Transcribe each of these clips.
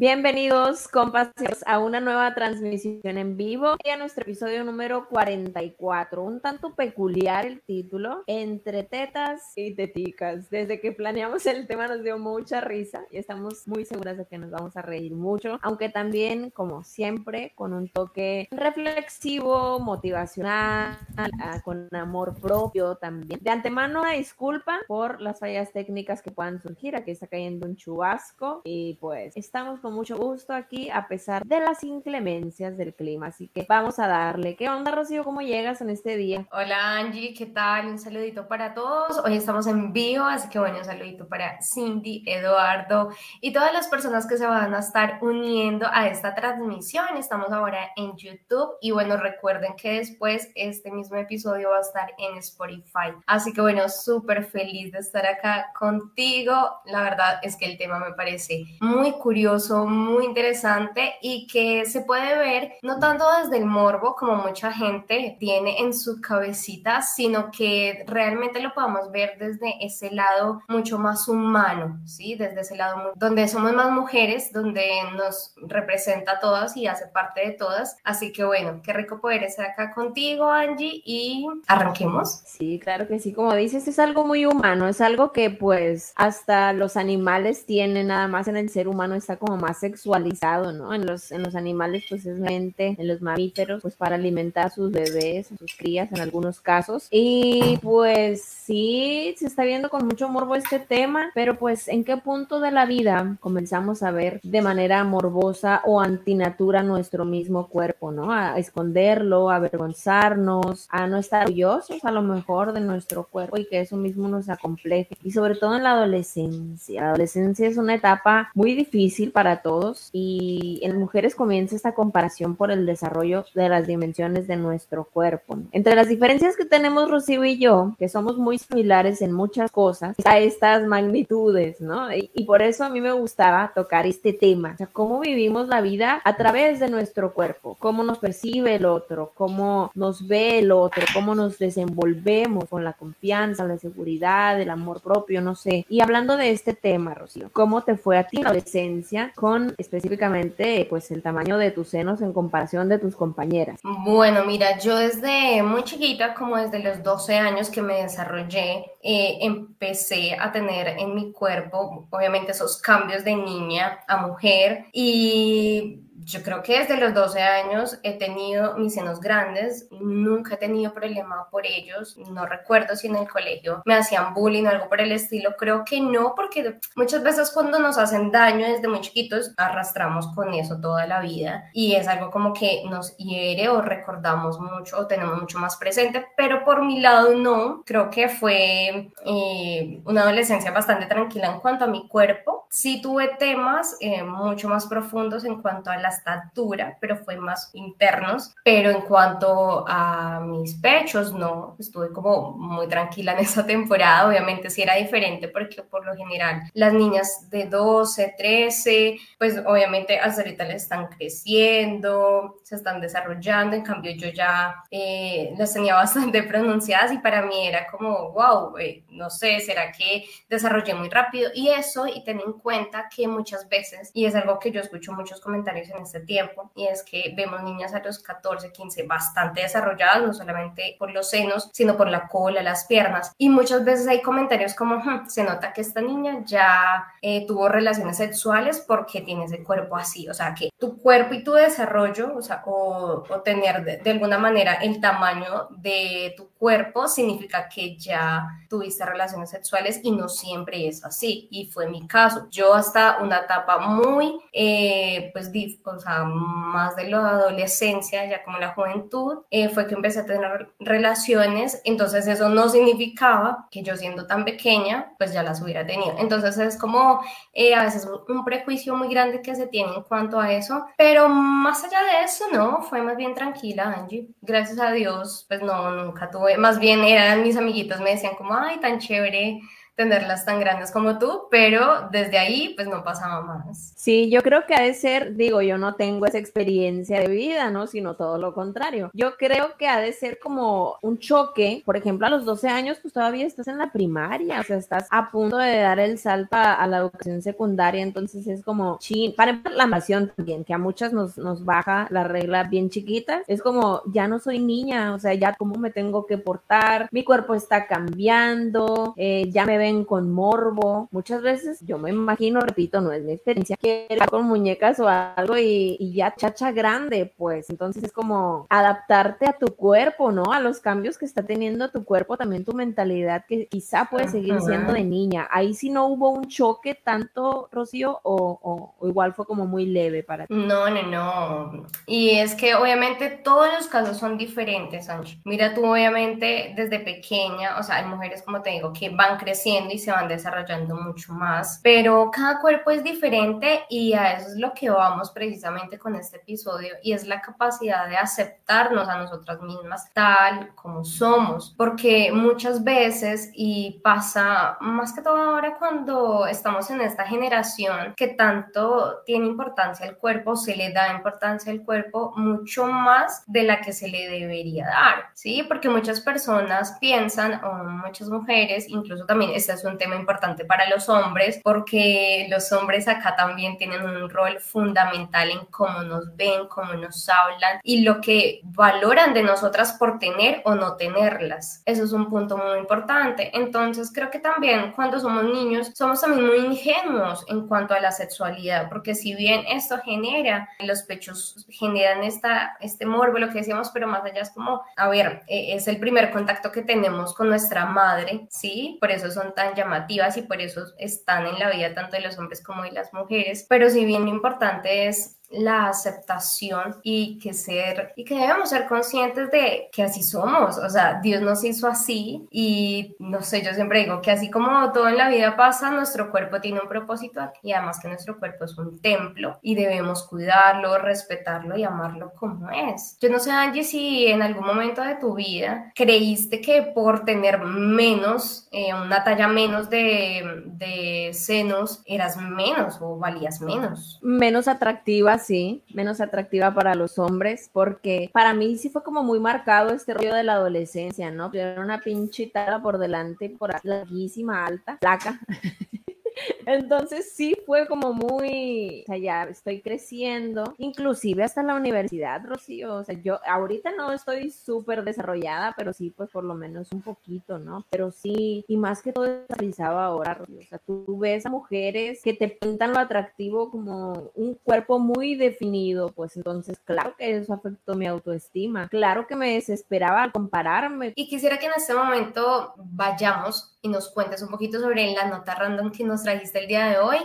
Bienvenidos, compas, a una nueva transmisión en vivo y a nuestro episodio número 44. Un tanto peculiar el título, Entre tetas y teticas. Desde que planeamos el tema nos dio mucha risa y estamos muy seguras de que nos vamos a reír mucho, aunque también, como siempre, con un toque reflexivo, motivacional, ah, con amor propio también. De antemano, una disculpa por las fallas técnicas que puedan surgir. Aquí está cayendo un chubasco y pues estamos con mucho gusto aquí a pesar de las inclemencias del clima. Así que vamos a darle. ¿Qué onda, Rocío? ¿Cómo llegas en este día? Hola, Angie. ¿Qué tal? Un saludito para todos. Hoy estamos en vivo, así que bueno, un saludito para Cindy, Eduardo y todas las personas que se van a estar uniendo a esta transmisión. Estamos ahora en YouTube y bueno, recuerden que después este mismo episodio va a estar en Spotify. Así que bueno, súper feliz de estar acá contigo. La verdad es que el tema me parece muy curioso muy interesante y que se puede ver no tanto desde el morbo como mucha gente tiene en su cabecita, sino que realmente lo podamos ver desde ese lado mucho más humano, ¿sí? Desde ese lado donde somos más mujeres, donde nos representa a todas y hace parte de todas. Así que bueno, qué rico poder estar acá contigo, Angie, y arranquemos. Sí, claro que sí, como dices, es algo muy humano, es algo que pues hasta los animales tienen, nada más en el ser humano está como más sexualizado, ¿no? En los, en los animales, pues es mente, en los mamíferos, pues para alimentar a sus bebés, a sus crías en algunos casos. Y pues sí, se está viendo con mucho morbo este tema, pero pues en qué punto de la vida comenzamos a ver de manera morbosa o antinatura nuestro mismo cuerpo, ¿no? A esconderlo, a avergonzarnos, a no estar orgullosos a lo mejor de nuestro cuerpo y que eso mismo nos acompleje. Y sobre todo en la adolescencia. La adolescencia es una etapa muy difícil para todos y en mujeres comienza esta comparación por el desarrollo de las dimensiones de nuestro cuerpo. Entre las diferencias que tenemos Rocío y yo, que somos muy similares en muchas cosas, a estas magnitudes, ¿no? Y, y, por eso a mí me gustaba tocar este tema, o sea, cómo vivimos la vida a través de nuestro cuerpo, cómo nos percibe el otro, cómo nos ve el otro, cómo nos desenvolvemos con la confianza, la seguridad, el amor propio, no sé. Y hablando de este tema, Rocío, ¿cómo te fue a ti la adolescencia? Específicamente pues el tamaño de tus senos en comparación de tus compañeras? Bueno, mira, yo desde muy chiquita, como desde los 12 años que me desarrollé, eh, empecé a tener en mi cuerpo, obviamente, esos cambios de niña a mujer y yo creo que desde los 12 años he tenido mis senos grandes, nunca he tenido problema por ellos, no recuerdo si en el colegio me hacían bullying o algo por el estilo, creo que no, porque muchas veces cuando nos hacen daño desde muy chiquitos arrastramos con eso toda la vida y es algo como que nos hiere o recordamos mucho o tenemos mucho más presente, pero por mi lado no, creo que fue eh, una adolescencia bastante tranquila en cuanto a mi cuerpo, sí tuve temas eh, mucho más profundos en cuanto a las estatura, pero fue más internos. Pero en cuanto a mis pechos, no, estuve como muy tranquila en esa temporada. Obviamente sí era diferente porque por lo general las niñas de 12, 13, pues obviamente hasta ahorita le están creciendo, se están desarrollando. En cambio yo ya eh, las tenía bastante pronunciadas y para mí era como, wow, no sé, ¿será que desarrollé muy rápido? Y eso, y ten en cuenta que muchas veces, y es algo que yo escucho muchos comentarios en este tiempo y es que vemos niñas a los 14, 15 bastante desarrolladas, no solamente por los senos, sino por la cola, las piernas. Y muchas veces hay comentarios como, hm, se nota que esta niña ya eh, tuvo relaciones sexuales porque tiene ese cuerpo así, o sea, que tu cuerpo y tu desarrollo, o sea, o, tener de, de alguna manera el tamaño de tu cuerpo significa que ya tuviste relaciones sexuales y no siempre es así. Y fue mi caso. Yo hasta una etapa muy, eh, pues, o sea, más de la adolescencia, ya como la juventud, eh, fue que empecé a tener relaciones, entonces eso no significaba que yo siendo tan pequeña, pues ya las hubiera tenido. Entonces es como eh, a veces un prejuicio muy grande que se tiene en cuanto a eso, pero más allá de eso, no, fue más bien tranquila, Angie. Gracias a Dios, pues no, nunca tuve, más bien eran mis amiguitos, me decían como, ay, tan chévere tenerlas tan grandes como tú, pero desde ahí pues no pasaba más. Sí, yo creo que ha de ser, digo, yo no tengo esa experiencia de vida, ¿no? Sino todo lo contrario. Yo creo que ha de ser como un choque, por ejemplo, a los 12 años pues todavía estás en la primaria, o sea, estás a punto de dar el salto a, la educación secundaria, entonces es como, chin, para la nación también, que a muchas nos, nos baja la regla bien chiquita, es como, ya no soy niña, o sea, ya cómo me tengo que portar, mi cuerpo está cambiando, eh, ya me ven con morbo. Muchas veces yo me imagino, repito, no es mi experiencia, que era con muñecas o algo y, ya chacha grande, pues entonces es como adaptarte a tu cuerpo, ¿no? A los cambios que está teniendo tu cuerpo, también tu mentalidad que quizá puede seguir siendo de niña. Ahí sí no hubo un choque tanto, Rocío, o, igual fue como muy leve para ti. No, no, no. Y es que obviamente todos los casos son diferentes, Angie. Mira tú obviamente desde pequeña, o sea, hay mujeres, como te digo, que van creciendo y se van desarrollando mucho más, pero cada cuerpo es diferente y a eso es lo que vamos precisamente con este episodio y es la capacidad de aceptarnos a nosotras mismas tal como somos, porque muchas veces y pasa más que todo ahora cuando estamos en esta generación que tanto tiene importancia el cuerpo, se le da importancia al cuerpo mucho más de la que se le debería dar, ¿sí? Porque muchas personas piensan, o muchas mujeres, incluso también es un tema importante para los hombres porque los hombres acá también tienen un rol fundamental en cómo nos ven, cómo nos hablan y lo que valoran de nosotras por tener o no tenerlas. Eso es un punto muy importante. Entonces creo que también cuando somos niños somos también muy ingenuos en cuanto a la sexualidad porque si bien esto genera, los pechos generan esta, este morbo, lo que decíamos, pero más allá es como, a ver, e, es el primer contacto que tenemos con nuestra madre, ¿sí? Por eso son tan llamativas y por eso están en la vida tanto de los hombres como de las mujeres. Pero si bien lo importante es la aceptación y que ser y que debemos ser conscientes de que así somos, o sea, Dios nos hizo así y no sé, yo siempre digo que así como todo en la vida pasa, nuestro cuerpo tiene un propósito y además que nuestro cuerpo es un templo y debemos cuidarlo, respetarlo y amarlo como es. Yo no sé, Angie, si en algún momento de tu vida creíste que por tener menos, eh, una talla menos de, de senos, eras menos o valías menos. Menos atractiva sí, menos atractiva para los hombres, porque para mí sí fue como muy marcado este rollo de la adolescencia, ¿no? Era una pinchita por delante, por larguísima, alta, placa. Entonces sí fue como muy, o sea, ya estoy creciendo, inclusive hasta la universidad, Rocío, o sea, yo ahorita no estoy súper desarrollada, pero sí, pues por lo menos un poquito, ¿no? Pero sí, y más que todo realizaba ahora, Rocío, o sea, tú ves a mujeres que te pintan lo atractivo como un cuerpo muy definido, pues entonces, claro que eso afectó mi autoestima, claro que me desesperaba al compararme. Y quisiera que en este momento vayamos y nos cuentes un poquito sobre la nota random que nos trajiste el día de hoy.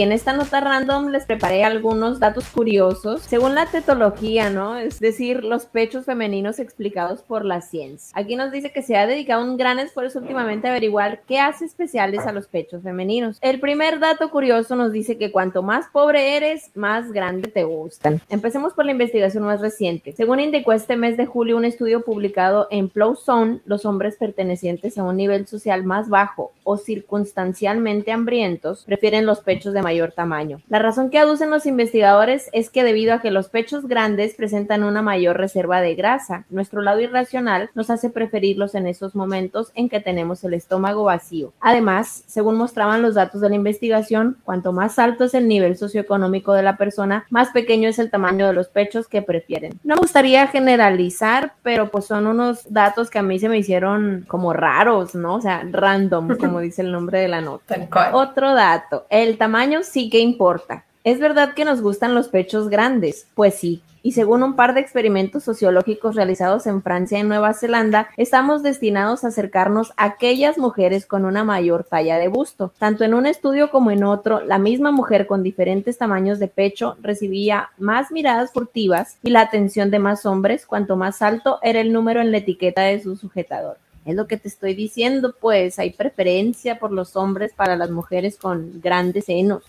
En esta nota random les preparé algunos datos curiosos según la tetología, ¿no? Es decir, los pechos femeninos explicados por la ciencia. Aquí nos dice que se ha dedicado un gran esfuerzo últimamente a averiguar qué hace especiales a los pechos femeninos. El primer dato curioso nos dice que cuanto más pobre eres, más grande te gustan. Empecemos por la investigación más reciente. Según indicó este mes de julio un estudio publicado en Plow Zone, los hombres pertenecientes a un nivel social más bajo o circunstancialmente hambrientos prefieren los pechos de mayor tamaño. La razón que aducen los investigadores es que debido a que los pechos grandes presentan una mayor reserva de grasa, nuestro lado irracional nos hace preferirlos en esos momentos en que tenemos el estómago vacío. Además, según mostraban los datos de la investigación, cuanto más alto es el nivel socioeconómico de la persona, más pequeño es el tamaño de los pechos que prefieren. No me gustaría generalizar, pero pues son unos datos que a mí se me hicieron como raros, ¿no? O sea, random, como dice el nombre de la nota. Otro dato, el tamaño sí que importa. ¿Es verdad que nos gustan los pechos grandes? Pues sí, y según un par de experimentos sociológicos realizados en Francia y Nueva Zelanda, estamos destinados a acercarnos a aquellas mujeres con una mayor talla de busto. Tanto en un estudio como en otro, la misma mujer con diferentes tamaños de pecho recibía más miradas furtivas y la atención de más hombres cuanto más alto era el número en la etiqueta de su sujetador. Es lo que te estoy diciendo, pues hay preferencia por los hombres para las mujeres con grandes senos.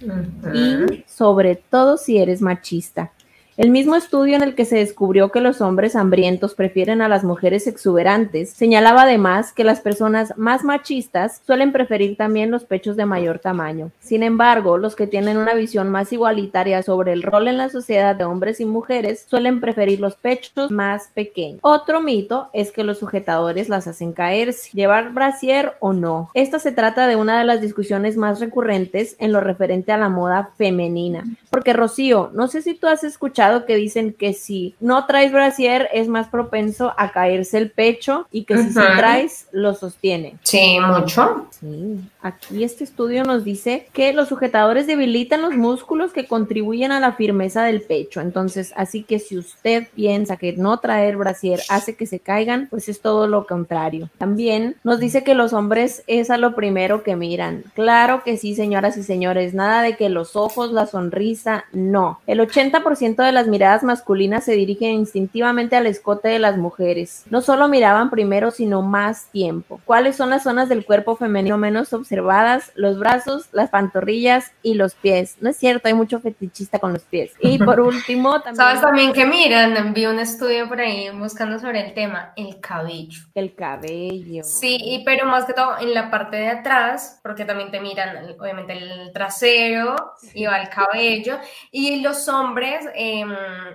Y sobre todo si eres machista. El mismo estudio en el que se descubrió que los hombres hambrientos prefieren a las mujeres exuberantes señalaba además que las personas más machistas suelen preferir también los pechos de mayor tamaño. Sin embargo, los que tienen una visión más igualitaria sobre el rol en la sociedad de hombres y mujeres suelen preferir los pechos más pequeños. Otro mito es que los sujetadores las hacen caerse, llevar brasier o no. Esta se trata de una de las discusiones más recurrentes en lo referente a la moda femenina. Porque Rocío, no sé si tú has escuchado que dicen que si no traes brasier es más propenso a caerse el pecho y que si traes lo sostiene. Sí, mucho. Sí. Aquí este estudio nos dice que los sujetadores debilitan los músculos que contribuyen a la firmeza del pecho. Entonces, así que si usted piensa que no traer brasier hace que se caigan, pues es todo lo contrario. También nos dice que los hombres es a lo primero que miran. Claro que sí, señoras y señores, nada de que los ojos, la sonrisa, no. El 80% de las miradas masculinas se dirigen instintivamente al escote de las mujeres. No solo miraban primero, sino más tiempo. ¿Cuáles son las zonas del cuerpo femenino menos observadas? los brazos, las pantorrillas y los pies. No es cierto, hay mucho fetichista con los pies. Y por último, también... ¿Sabes también que miran? Vi un estudio por ahí buscando sobre el tema, el cabello. El cabello. Sí, pero más que todo en la parte de atrás, porque también te miran, obviamente, el trasero y va el cabello. Y los hombres em,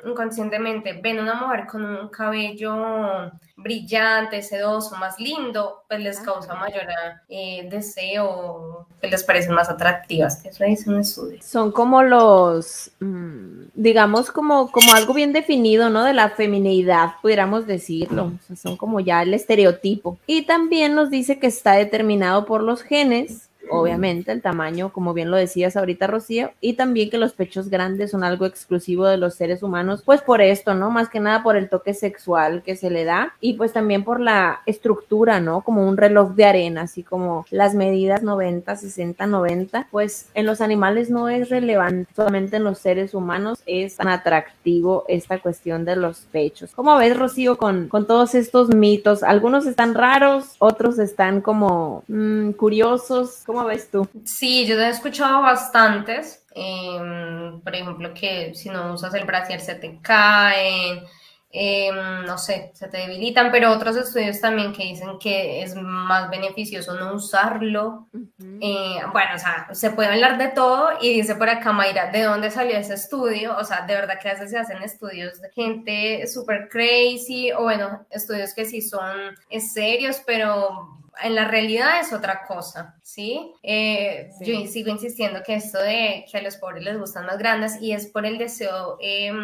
inconscientemente ven una mujer con un cabello brillante, sedoso, más lindo, pues les causa mayor eh, deseo, que les parecen más atractivas. Eso es un estudio. Son como los, mm, digamos, como, como algo bien definido, ¿no? De la feminidad, pudiéramos decirlo. son como ya el estereotipo. Y también nos dice que está determinado por los genes obviamente, el tamaño, como bien lo decías ahorita, Rocío, y también que los pechos grandes son algo exclusivo de los seres humanos, pues por esto, ¿no? Más que nada por el toque sexual que se le da y pues también por la estructura, ¿no? Como un reloj de arena, así como las medidas 90, 60, 90, pues en los animales no es relevante, solamente en los seres humanos es tan atractivo esta cuestión de los pechos. ¿Cómo ves, Rocío, con, con todos estos mitos? Algunos están raros, otros están como mm, curiosos. ¿Cómo ves tú? Sí, yo he escuchado bastantes. Em, por ejemplo, que si no usas el brasier se te caen. Em, no sé, se te debilitan, pero otros estudios también que dicen que es más beneficioso no usarlo. Eh, bueno, o sea, se puede hablar de todo y dice por acá Mayra, ¿de dónde salió ese estudio? O sea, de verdad que a veces se hacen estudios de gente súper crazy o bueno, estudios que sí son serios, pero en la realidad es otra cosa, ¿sí? Eh, yo sigo insistiendo que esto de que a los pobres les gustan más grandes y es por el deseo em,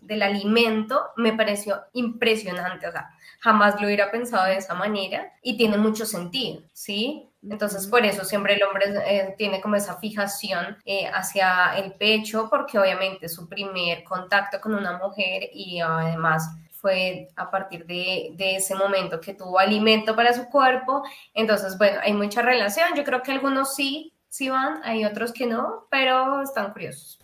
del alimento, me pareció impresionante, o sea, jamás lo hubiera pensado de esa manera y tiene mucho sentido, ¿sí? Entonces, por eso siempre el hombre eh, tiene como esa fijación eh, hacia el pecho, porque obviamente es su primer contacto con una mujer y además fue a partir de, de, ese momento que tuvo alimento para su cuerpo. Entonces, bueno, hay mucha relación. Yo creo que algunos sí, sí van, hay otros que no, pero están curiosos.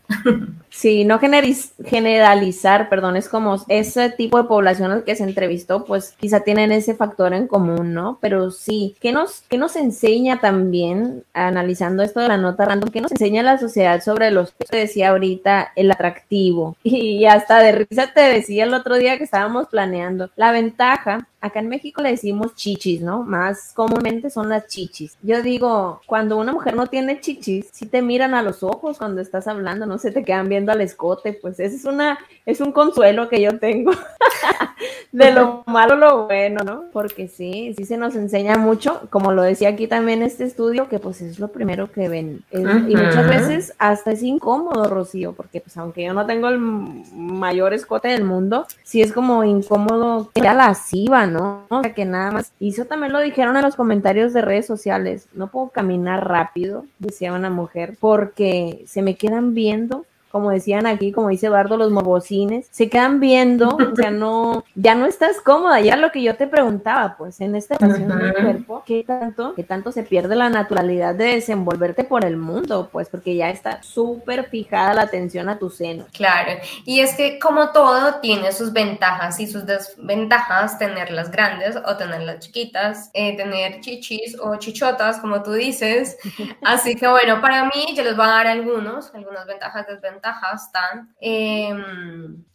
Sí, no generalizar, perdón, es como ese tipo de población que se entrevistó, pues quizá tienen ese factor en común, ¿no? Pero sí, ¿qué nos, qué nos enseña también, analizando esto de la nota random, qué nos enseña la sociedad sobre los que te decía ahorita, el atractivo? Y hasta de risa te decía el otro día que estábamos planeando, la ventaja acá en México le decimos chichis, ¿no? Más comúnmente son las chichis. Yo digo, cuando una mujer no tiene chichis, si te miran a los ojos cuando estás hablando, no se te quedan viendo al escote, pues ese es una, es un consuelo que yo tengo de lo malo lo bueno, ¿no? Porque sí, sí se nos enseña mucho, como lo decía aquí también este estudio, que pues es lo primero que ven. y muchas veces hasta es incómodo, Rocío, porque pues aunque yo no tengo el mayor escote del mundo, sí es como incómodo que la lasciva, ¿no? O sea, que nada más. Y eso también lo dijeron en los comentarios de redes sociales. No puedo caminar rápido, decía una mujer, porque se me quedan viendo como decían aquí, como dice Eduardo, los mobocines, se quedan viendo, o sea, no, ya no estás cómoda, ya lo que yo te preguntaba, pues en esta ocasión del cuerpo, ¿qué tanto, qué tanto se pierde la naturalidad de desenvolverte por el mundo? Pues porque ya está súper fijada la atención a tu seno. Claro, y es que como todo tiene sus ventajas y sus desventajas, tenerlas grandes o tenerlas chiquitas, eh, tener chichis o chichotas, como tú dices. Así que bueno, para mí yo les voy a dar algunos, algunas ventajas, desventajas, tan. Eh,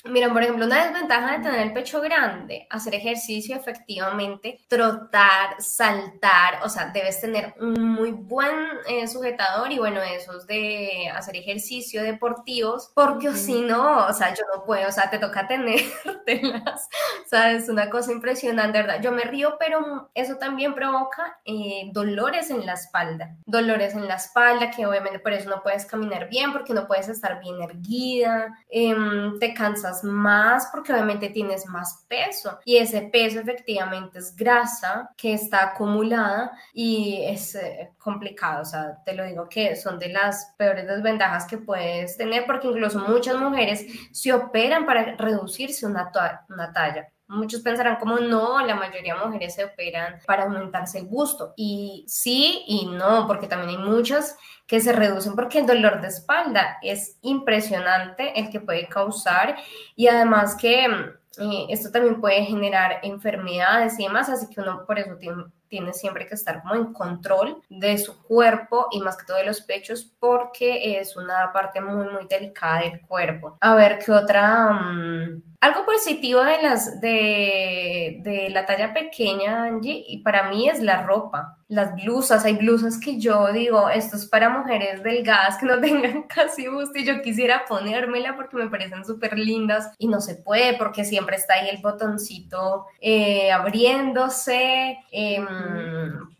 miren, por ejemplo, una desventaja de tener el pecho grande, hacer ejercicio efectivamente, trotar, saltar, o sea, debes tener un muy buen eh, sujetador y bueno, esos de hacer ejercicio deportivos, porque si no, o sea, yo no puedo, o sea, te toca tenértelas, o sea, es una cosa impresionante, ¿verdad? Yo me río, pero eso también provoca eh, dolores en la espalda, dolores en la espalda, que obviamente por eso no puedes caminar bien, porque no puedes estar bien erguida, em, te cansas más porque obviamente tienes más peso y ese peso efectivamente es grasa que está acumulada y es eh, complicado, o sea, te lo digo que son de las peores desventajas que puedes tener porque incluso muchas mujeres se operan para reducirse una, una talla. Muchos pensarán como no, la mayoría de mujeres se operan para aumentarse el busto. Y sí y no, porque también hay muchas que se reducen porque el dolor de espalda es impresionante el que puede causar y además que eh, esto también puede generar enfermedades y demás, así que uno por eso tiene, tiene, siempre que estar como en control de su cuerpo y más que todo de los pechos porque es una parte muy muy delicada del cuerpo. A ver, ¿qué otra? Mm, algo positivo de, las, de, de la talla pequeña, Angie, y para mí es la ropa las blusas, hay blusas que yo digo, esto es para mujeres delgadas que no tengan casi busto y yo quisiera ponérmela porque me parecen súper lindas y no se puede porque siempre está ahí el botoncito eh, abriéndose, em,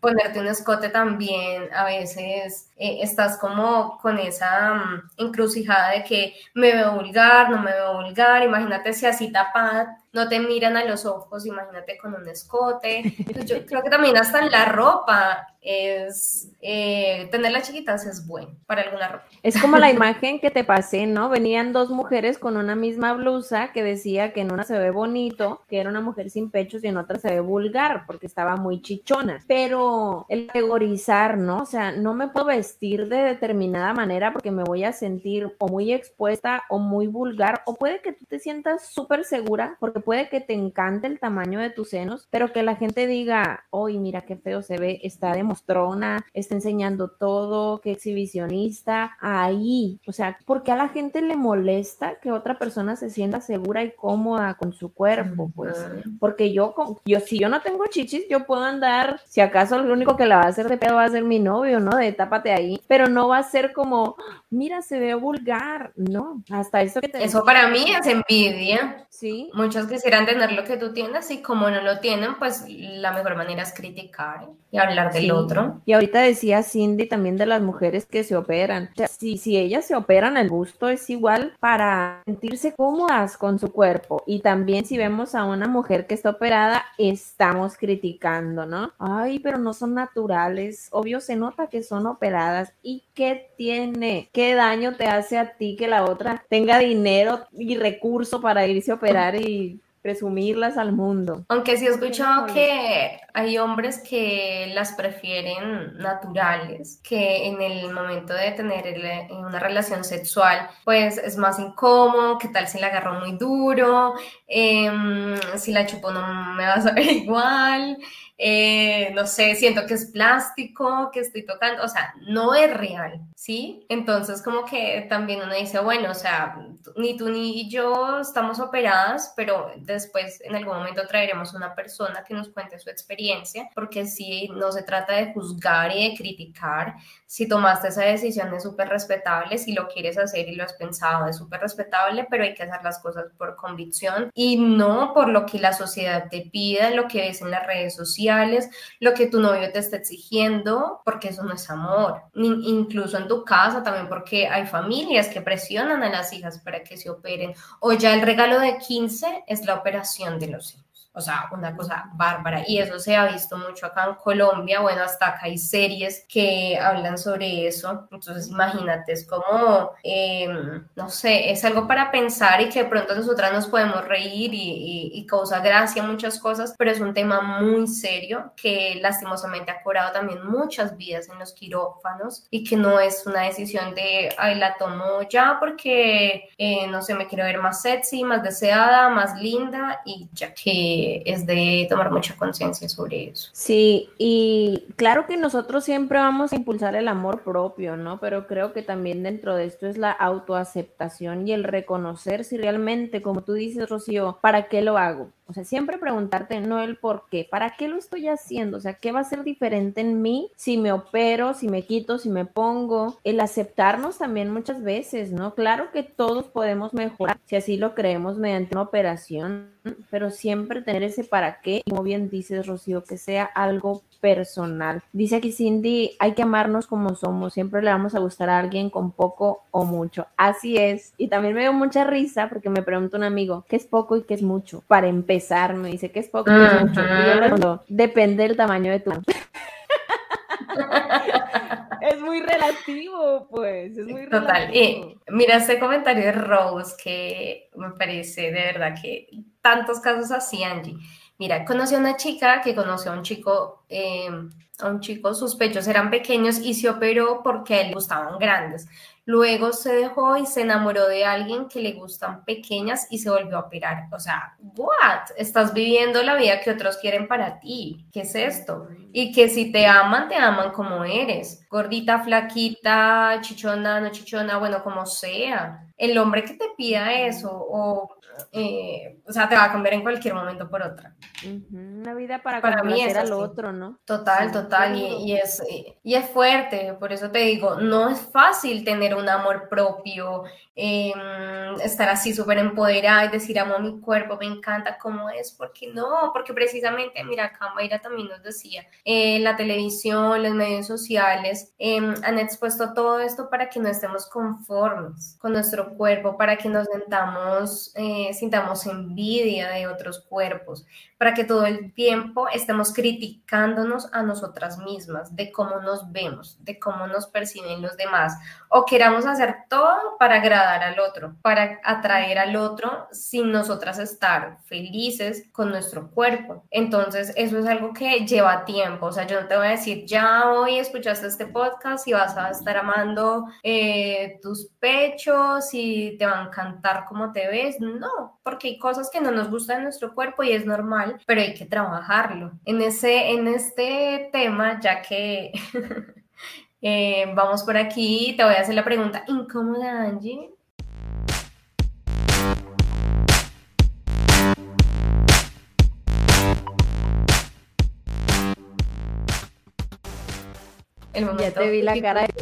ponerte un escote también, a veces eh, estás como con esa mm, encrucijada de que me veo vulgar, no me veo vulgar, imagínate si así tapada no te miran a los ojos, imagínate con un escote. yo creo que también hasta en la ropa es eh, tenerla chiquitas es bueno para alguna ropa. Es como la imagen que te pasé, ¿no? Venían dos mujeres con una misma blusa que decía que en una se ve bonito, que era una mujer sin pechos y en otra se ve vulgar porque estaba muy chichona. Pero el categorizar, ¿no? O sea, no me puedo vestir de determinada manera porque me voy a sentir o muy expuesta o muy vulgar o puede que tú te sientas súper segura porque puede que te encante el tamaño de tus senos, pero que la gente diga, hoy mira qué feo se ve, está demostrona, está enseñando todo, qué exhibicionista, ahí, o sea, porque a la gente le molesta que otra persona se sienta segura y cómoda con su cuerpo, pues, porque yo, yo, si yo no tengo chichis, yo puedo andar, si acaso lo único que la va a hacer de pedo va a ser mi novio, ¿no? De tápate ahí, pero no va a ser como, mira, se ve vulgar, no, hasta eso que te... Eso para mí es envidia. Sí. Muchos quisieran tener lo que tú tienes y como no lo tienen, pues la mejor manera es criticar y hablar del otro. Y ahorita decía Cindy también de las mujeres que se operan. O sea, si, si ellas se operan, el gusto es igual para sentirse cómodas con su cuerpo. Y también si vemos a una mujer que está operada, estamos criticando, ¿no? Ay, pero no son naturales. Obvio se nota que son operadas. ¿Y qué tiene? ¿Qué daño te hace a ti que la otra tenga dinero y recurso para irse a operar y presumirlas al mundo. Aunque sí he escuchado que hay hombres que las prefieren naturales, que en el momento de tener una relación sexual, pues es más incómodo, que tal si la agarró muy duro, em, si la chupo no me va a saber igual. Eh, no sé, siento que es plástico, que estoy tocando, o sea, no es real, ¿sí? Entonces como que también uno dice, bueno, o sea, ni tú ni yo estamos operadas, pero después en algún momento traeremos una persona que nos cuente su experiencia, porque si no se trata de juzgar y de criticar, si tomaste esa decisión es súper respetable, si lo quieres hacer y lo has pensado es súper respetable, pero hay que hacer las cosas por convicción y no por lo que la sociedad te pida, lo que ves en las redes sociales lo que tu novio te está exigiendo, porque eso no es amor. incluso en tu casa también, porque hay familias que presionan a las hijas para que se operen. O ya el regalo de 15 es la operación de los hijos. O sea, una cosa bárbara. Y eso se ha visto mucho acá en Colombia, bueno, hasta acá hay series que hablan sobre eso. Entonces, imagínate, es como, em, no sé, es algo para pensar y que de pronto nosotras nos podemos reír y, y, causa gracia muchas cosas, pero es un tema muy serio que lastimosamente ha cobrado también muchas vidas en los quirófanos y que no es una decisión de, ay, la tomo ya porque, eh, no sé, me quiero ver más sexy, más deseada, más linda y ya que es de tomar mucha conciencia sobre eso. Sí, y claro que nosotros siempre vamos a impulsar el amor propio, ¿no? Pero creo que también dentro de esto es la autoaceptación y el reconocer si realmente, como tú dices, Rocío, ¿para qué lo hago? O sea, siempre preguntarte no el por qué, ¿para qué lo estoy haciendo? O sea, ¿qué va a ser diferente en mí si me opero, si me quito, si me pongo? El aceptarnos también muchas veces, ¿no? Claro que todos podemos mejorar si así lo creemos mediante una operación, pero siempre tener ese para qué, como bien dices, Rocío, que sea algo personal. Dice aquí Cindy, hay que amarnos como somos, siempre le vamos a gustar a alguien con poco o mucho. Así es. Y también me dio mucha risa porque me pregunta un amigo, ¿qué es poco y qué es mucho? Para empezar, me dice, ¿qué es poco y qué es mucho? Y yo le depende del tamaño de tu... es muy relativo, pues, es muy Total. Y mira este comentario de Rose que me parece de verdad que tantos casos así, Angie. Mira, conocí a una chica que conoció a un chico, eh, a un chico, sus pechos eran pequeños y se operó porque a le gustaban grandes. Luego se dejó y se enamoró de alguien que le gustan pequeñas y se volvió a operar. O sea, ¿what? Estás viviendo la vida que otros quieren para ti. ¿Qué es esto? Y que si te aman, te aman como eres. Gordita, flaquita, chichona, no chichona, bueno, como sea. El hombre que te pida eso o eh, o sea, te va a cambiar en cualquier momento por otra. Una vida para, para mí es al otro, ¿no? Total, total, y, es, y es fuerte, por eso te digo, no es fácil tener un amor propio, em, estar así súper empoderada y decir, amo mi cuerpo, me encanta cómo es, porque no, porque precisamente, mira, acá Mayra también nos decía, eh, la televisión, los medios sociales em, han expuesto todo esto para que no estemos conformes con nuestro cuerpo, para que nos sentamos... Eh, sintamos envidia de otros cuerpos, para que todo el tiempo estemos criticándonos a nosotras mismas, de cómo nos vemos, de cómo nos perciben los demás, o queramos hacer todo para agradar al otro, para atraer al otro sin nosotras estar felices con nuestro cuerpo. Entonces, eso es algo que lleva tiempo, o sea, yo no te voy a decir, ya hoy escuchaste este podcast y vas a estar amando eh, tus pechos y te va a encantar cómo te ves, no, porque hay cosas que no nos gustan en nuestro cuerpo y es normal pero hay que trabajarlo. En, ese, en este tema, ya que eh, vamos por aquí, te voy a hacer la pregunta incómoda, Angie. ya te vi la cara.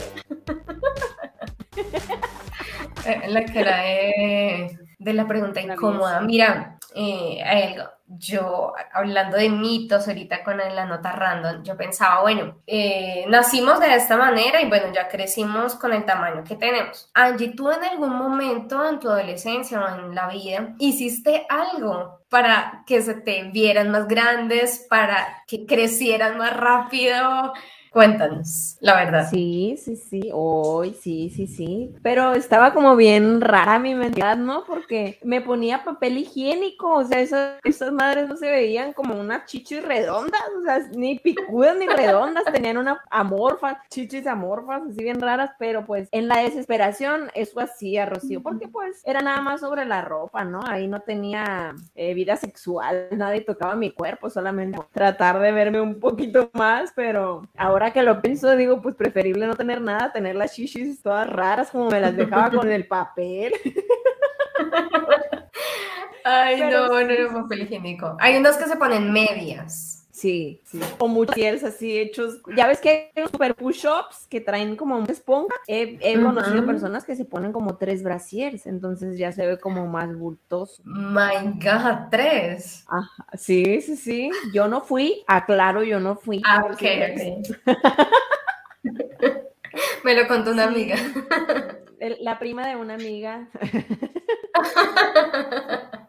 Eh, la cara de, de la pregunta incómoda. Mira, eh, yo hablando de mitos ahorita con la nota random, yo pensaba, bueno, eh, nacimos de esta manera y bueno, ya crecimos con el tamaño que tenemos. Angie, tú en algún momento en tu adolescencia o en la vida hiciste algo para que se te vieran más grandes, para que crecieran más rápido, Cuéntanos, la verdad. Sí, sí, sí, hoy sí, sí, sí. Pero estaba como bien rara mi mentalidad, ¿no? Porque me ponía papel higiénico, o sea, esas, esas madres no se veían como unas chichis redondas, o sea, ni picudas ni redondas, tenían una amorfa, chichis amorfas, así bien raras, pero pues en la desesperación eso hacía Rocío, porque pues era nada más sobre la ropa, ¿no? Ahí no tenía eh, vida sexual, nadie tocaba mi cuerpo, solamente tratar de verme un poquito más, pero ahora que lo pienso, digo, pues preferible no tener nada, tener las shishis todas raras como me las dejaba con el papel. Ay, no, no era papel higiénico. Hay unos que se ponen medias. Sí, sí. O muchos así hechos. Ya ves que hay super push-ups que traen como una esponja. He, conocido personas que se ponen como tres brasiers, entonces ya se ve como más bultoso. My God, tres. Ajá, sí, sí, sí. Yo no fui, aclaro, yo no fui. Ah, ok, ok. Me lo contó una amiga. La prima de una amiga.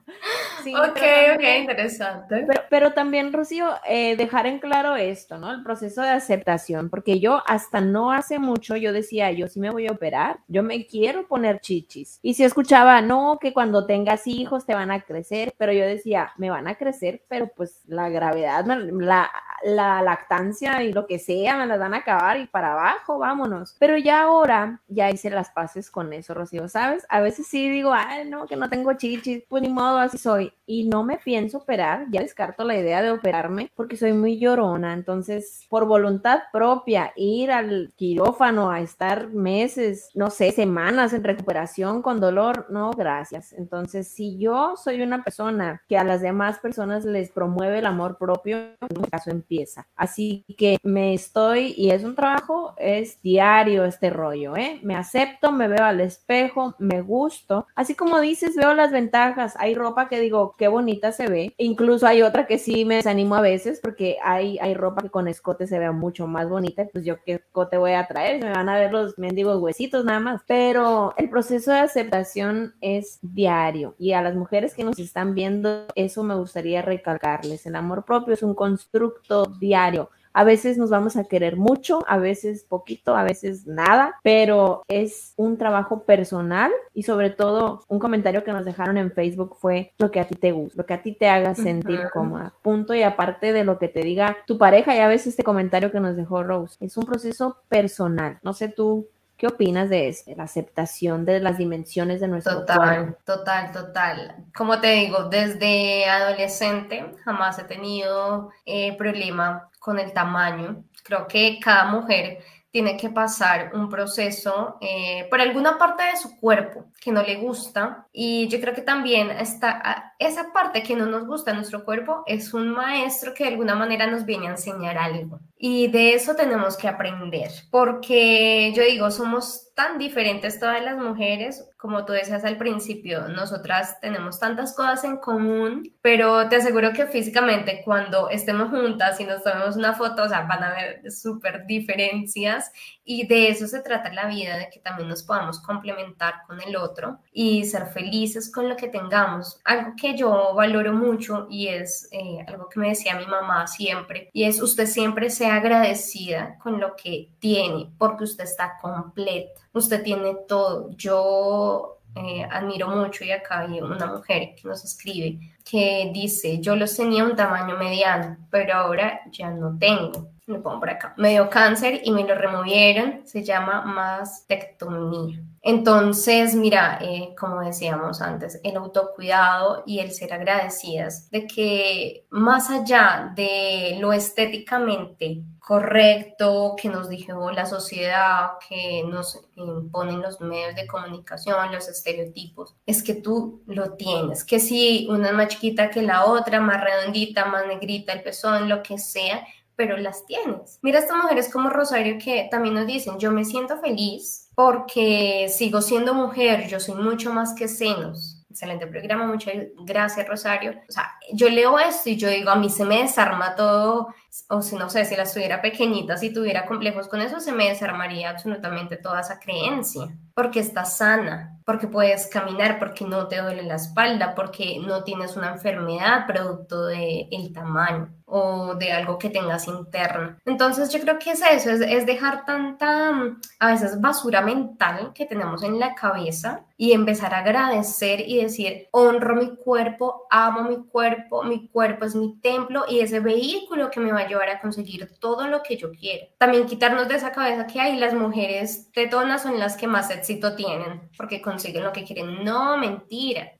sí. Ok, ok, interesante. Pero, pero también, Rocío, eh, dejar en claro esto, ¿no? El proceso de aceptación, porque yo hasta no hace mucho yo decía, yo sí me voy a operar, yo me quiero poner chichis. Y si escuchaba, no, que cuando tengas hijos te van a crecer, pero yo decía, me van a crecer, pero pues la gravedad, la, la lactancia y lo que sea, me las van a acabar y para abajo, vámonos. Pero ya ahora, ya hice las paces con eso, Rocío, ¿sabes? A veces sí digo, ay, no, que no tengo chichis, pues ni modo, así soy. Y no me pienso operar, ya descarto la idea de operarme porque soy muy llorona. Entonces, por voluntad propia, ir al quirófano a estar meses, no sé, semanas en recuperación con dolor, no, gracias. Entonces, si yo soy una persona que a las demás personas les promueve el amor propio, en mi caso empieza. Así que me estoy, y es un trabajo, es diario este rollo, ¿eh? Me acepto, me veo al espejo, me gusto. Así como dices, veo las ventajas. Hay ropa que digo, qué bonita se ve. Incluso hay otra que sí me desanimo a veces porque hay, hay ropa que con escote se ve mucho más bonita. Pues yo qué escote voy a traer, me van a ver los mendigos huesitos nada más. Pero el proceso de aceptación es diario y a las mujeres que nos están viendo, eso me gustaría recalcarles. El amor propio es un constructo diario. A veces nos vamos a querer mucho, a veces poquito, a veces nada, pero es un trabajo personal y sobre todo un comentario que nos dejaron en Facebook fue lo que a ti te gusta, lo que a ti te haga sentir cómoda. Punto y aparte de lo que te diga tu pareja, ya ves este comentario que nos dejó Rose, es un proceso personal. No sé tú ¿Qué opinas de eso? La aceptación de las dimensiones de nuestro total, Total, total, Como te digo, desde adolescente jamás he tenido eh, problema con el tamaño. Creo que cada mujer tiene que pasar un proceso eh, por alguna parte de su cuerpo que no le gusta y yo creo que también está esa parte que no nos gusta en nuestro cuerpo es un maestro que de alguna manera nos viene a enseñar algo y de eso tenemos que aprender porque yo digo somos tan diferentes todas las mujeres, como tú decías al principio, nosotras tenemos tantas cosas en común, pero te aseguro que físicamente cuando estemos juntas y nos tomemos una foto, o sea, van a haber súper diferencias y de eso se trata la vida, de que también nos podamos complementar con el otro y ser felices con lo que tengamos. Algo que yo valoro mucho y es eh, algo que me decía mi mamá siempre, y es usted siempre sea agradecida con lo que tiene, porque usted está completa usted tiene todo. Yo eh, admiro mucho y acá hay una mujer que nos escribe que dice, yo los tenía un tamaño mediano, pero ahora ya no tengo. Me pongo por acá. Me dio cáncer y me lo removieron. Se llama mastectomía. Entonces, mira, eh, como decíamos antes, el autocuidado y el ser agradecidas de que más allá de lo estéticamente correcto que nos dijo la sociedad, que nos imponen los medios de comunicación, los estereotipos, es que tú lo tienes, que si una es más chiquita que la otra, más redondita, más negrita, el pezón, lo que sea, pero las tienes. Mira estas mujeres como Rosario que también nos dicen, yo me siento feliz porque sigo siendo mujer, yo soy mucho más que senos. Excelente programa, muchas gracias Rosario. O sea, yo leo esto y yo digo, a mí se me desarma todo, o si no sé, si la estuviera pequeñita, si tuviera complejos con eso, se me desarmaría absolutamente toda esa creencia, porque está sana, porque puedes caminar, porque no te duele la espalda, porque no tienes una enfermedad producto del el tamaño o de algo que tengas interno. Entonces yo creo que es eso, es, dejar tanta, a veces, basura mental que tenemos en la cabeza y empezar a agradecer y decir, honro mi cuerpo, amo mi cuerpo, mi cuerpo es mi templo y ese vehículo que me va a llevar a conseguir todo lo que yo quiero. También quitarnos de esa cabeza que hay las mujeres tetonas son las que más éxito tienen porque consiguen lo que quieren. No, mentira.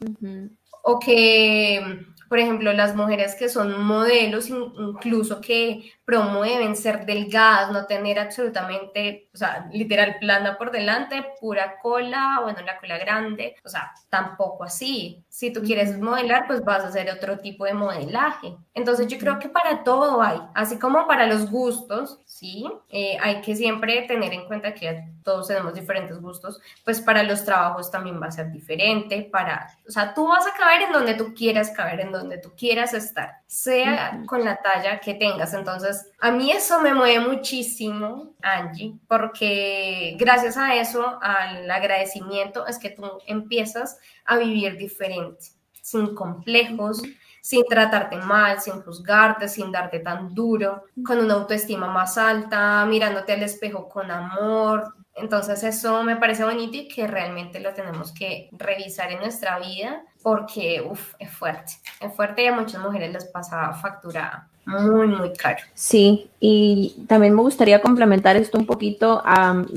O que por ejemplo, las mujeres que son modelos, incluso que promueven ser delgadas, no tener absolutamente, o sea, literal plana por delante, pura cola, bueno, la cola grande, o sea, tampoco así. Si tú quieres modelar, pues vas a hacer otro tipo de modelaje. Entonces yo creo que para todo hay, así como para los gustos, ¿sí? Eh, hay que siempre tener en cuenta que todos tenemos diferentes gustos, pues para los trabajos también va a ser diferente, para, o sea, tú vas a caber en donde tú quieras caber, en donde tú quieras estar, sea con la talla que tengas. Entonces, a mí eso me mueve muchísimo, Angie, porque gracias a eso, al agradecimiento, es que tú empiezas a vivir diferente. sin complejos, sin tratarte mal, sin juzgarte, sin darte tan duro, con una autoestima más alta, mirándote al espejo con amor. Entonces eso me parece bonito y que realmente lo tenemos que revisar en nuestra vida porque, uff, es fuerte, es fuerte y a muchas mujeres les pasa factura muy, muy caro. Sí, y también me gustaría complementar esto un poquito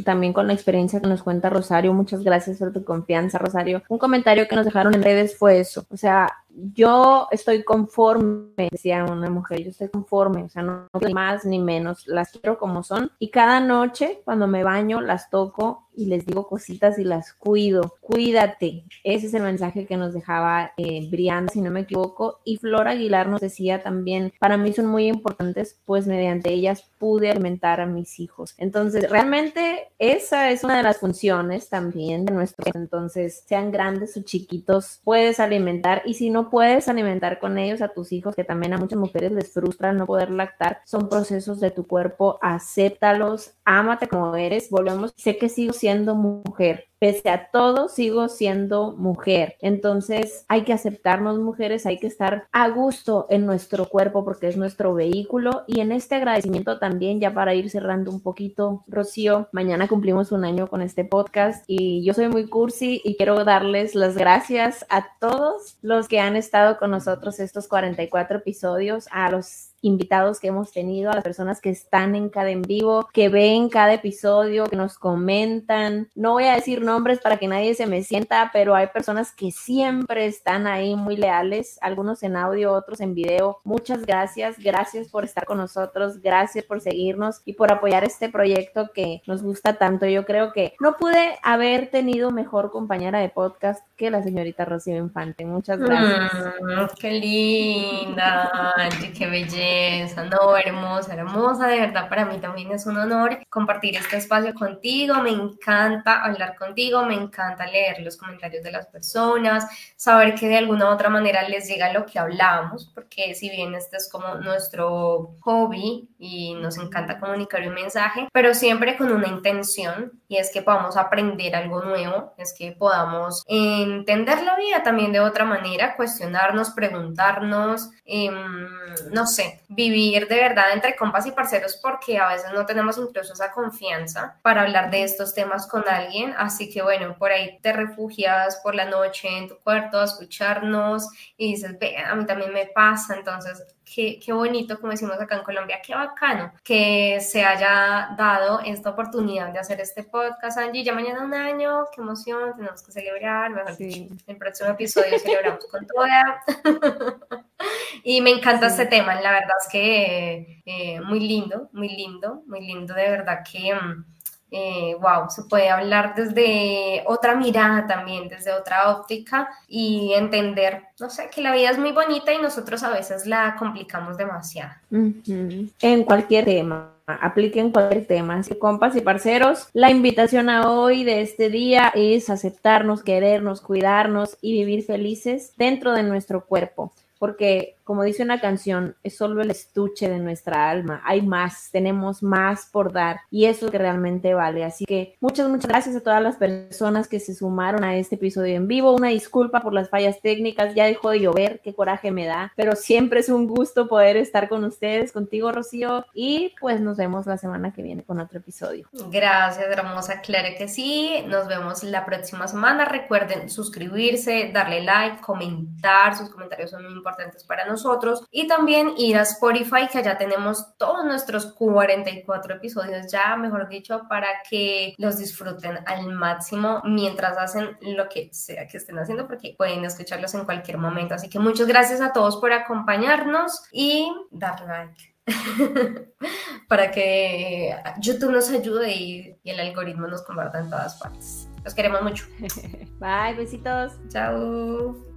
también con la experiencia que nos cuenta Rosario. Muchas gracias por tu confianza, Rosario. Un comentario que nos dejaron en redes fue eso, o sea, yo estoy conforme, decía una mujer, yo estoy conforme, o sea, no, no más ni menos, las quiero como son y cada noche cuando me baño las toco y les digo cositas y las cuido. Cuídate. Ese es el mensaje que nos dejaba eh, Brianda, si no me equivoco. Y Flora Aguilar nos decía también, para mí son muy importantes, pues mediante ellas pude alimentar a mis hijos. Entonces, realmente esa es una de las funciones también de nuestro. Entonces, sean grandes o chiquitos, puedes alimentar y si no puedes alimentar con ellos a tus hijos, que también a muchas mujeres les frustra no poder lactar, son procesos de tu cuerpo, acéptalos, ámate como eres. Volvemos, sé que sigo siendo mujer. Pese a todo, sigo siendo mujer. Entonces, hay que aceptarnos mujeres, hay que estar a gusto en nuestro cuerpo porque es nuestro vehículo. Y en este agradecimiento también, ya para ir cerrando un poquito, Rocío, mañana cumplimos un año con este podcast y yo soy muy cursi y quiero darles las gracias a todos los que han estado con nosotros estos 44 episodios, a los invitados que hemos tenido, a las personas que están en cada en vivo, que ven cada episodio, que nos comentan. No voy a decir nombres para que nadie se me sienta, pero hay personas que siempre están ahí muy leales, algunos en audio, otros en video. Muchas gracias, gracias por estar con nosotros, gracias por seguirnos y por apoyar este proyecto que nos gusta tanto. Yo creo que no pude haber tenido mejor compañera de podcast que la señorita Rocío Infante. Muchas gracias. Mm, qué linda, qué belleza no, hermosa, hermosa, de verdad para mí también es un honor compartir este espacio contigo, me encanta hablar contigo, me encanta leer los comentarios de las personas, saber que de alguna u otra manera les llega lo que hablamos, porque si bien este es como nuestro hobby y nos encanta comunicar un mensaje, pero siempre con una intención y es que podamos aprender algo nuevo, es que podamos entender la vida también de otra manera, cuestionarnos, preguntarnos, em, no sé, vivir de verdad entre compas y parceros porque a veces no tenemos incluso esa confianza para hablar de estos temas con alguien. Así que bueno, por ahí te refugias por la noche en tu cuarto a escucharnos y dices, ve, a mí también me pasa. Entonces, qué, qué bonito, como decimos acá en Colombia, qué bacano que se haya dado esta oportunidad de hacer este podcast, Angie. Ya mañana un año, qué emoción, tenemos que celebrar. Mejor el próximo episodio celebramos con toda. y me encanta este tema, la verdad es que eh, muy lindo, muy lindo, muy lindo, de verdad que, wow, eh, se puede hablar desde otra mirada también, desde otra óptica y entender, no sé, que la vida es muy bonita y nosotros a veces la complicamos demasiado. En cualquier tema apliquen cualquier tema. Así compas y parceros, la invitación a hoy de este día es aceptarnos, querernos, cuidarnos y vivir felices dentro de nuestro cuerpo porque como dice una canción, es solo el estuche de nuestra alma, hay más, tenemos más por dar y eso es lo que realmente vale. Así que muchas, muchas gracias a todas las personas que se sumaron a este episodio en vivo. Una disculpa por las fallas técnicas, ya dejó de llover, qué coraje me da, pero siempre es un gusto poder estar con ustedes, contigo Rocío, y pues nos vemos la semana que viene con otro episodio. Gracias, hermosa, claro que sí, nos vemos la próxima semana. Recuerden suscribirse, darle like, comentar, sus comentarios son muy importantes para nosotros nosotros y también ir a Spotify, que allá tenemos todos nuestros 44 episodios ya, mejor dicho, para que los disfruten al máximo mientras hacen lo que sea que estén haciendo, porque pueden escucharlos en cualquier momento. Así que muchas gracias a todos por acompañarnos y dar like. para que YouTube nos ayude y, y el algoritmo nos comparta en todas partes. Los queremos mucho. Bye, besitos. Chao.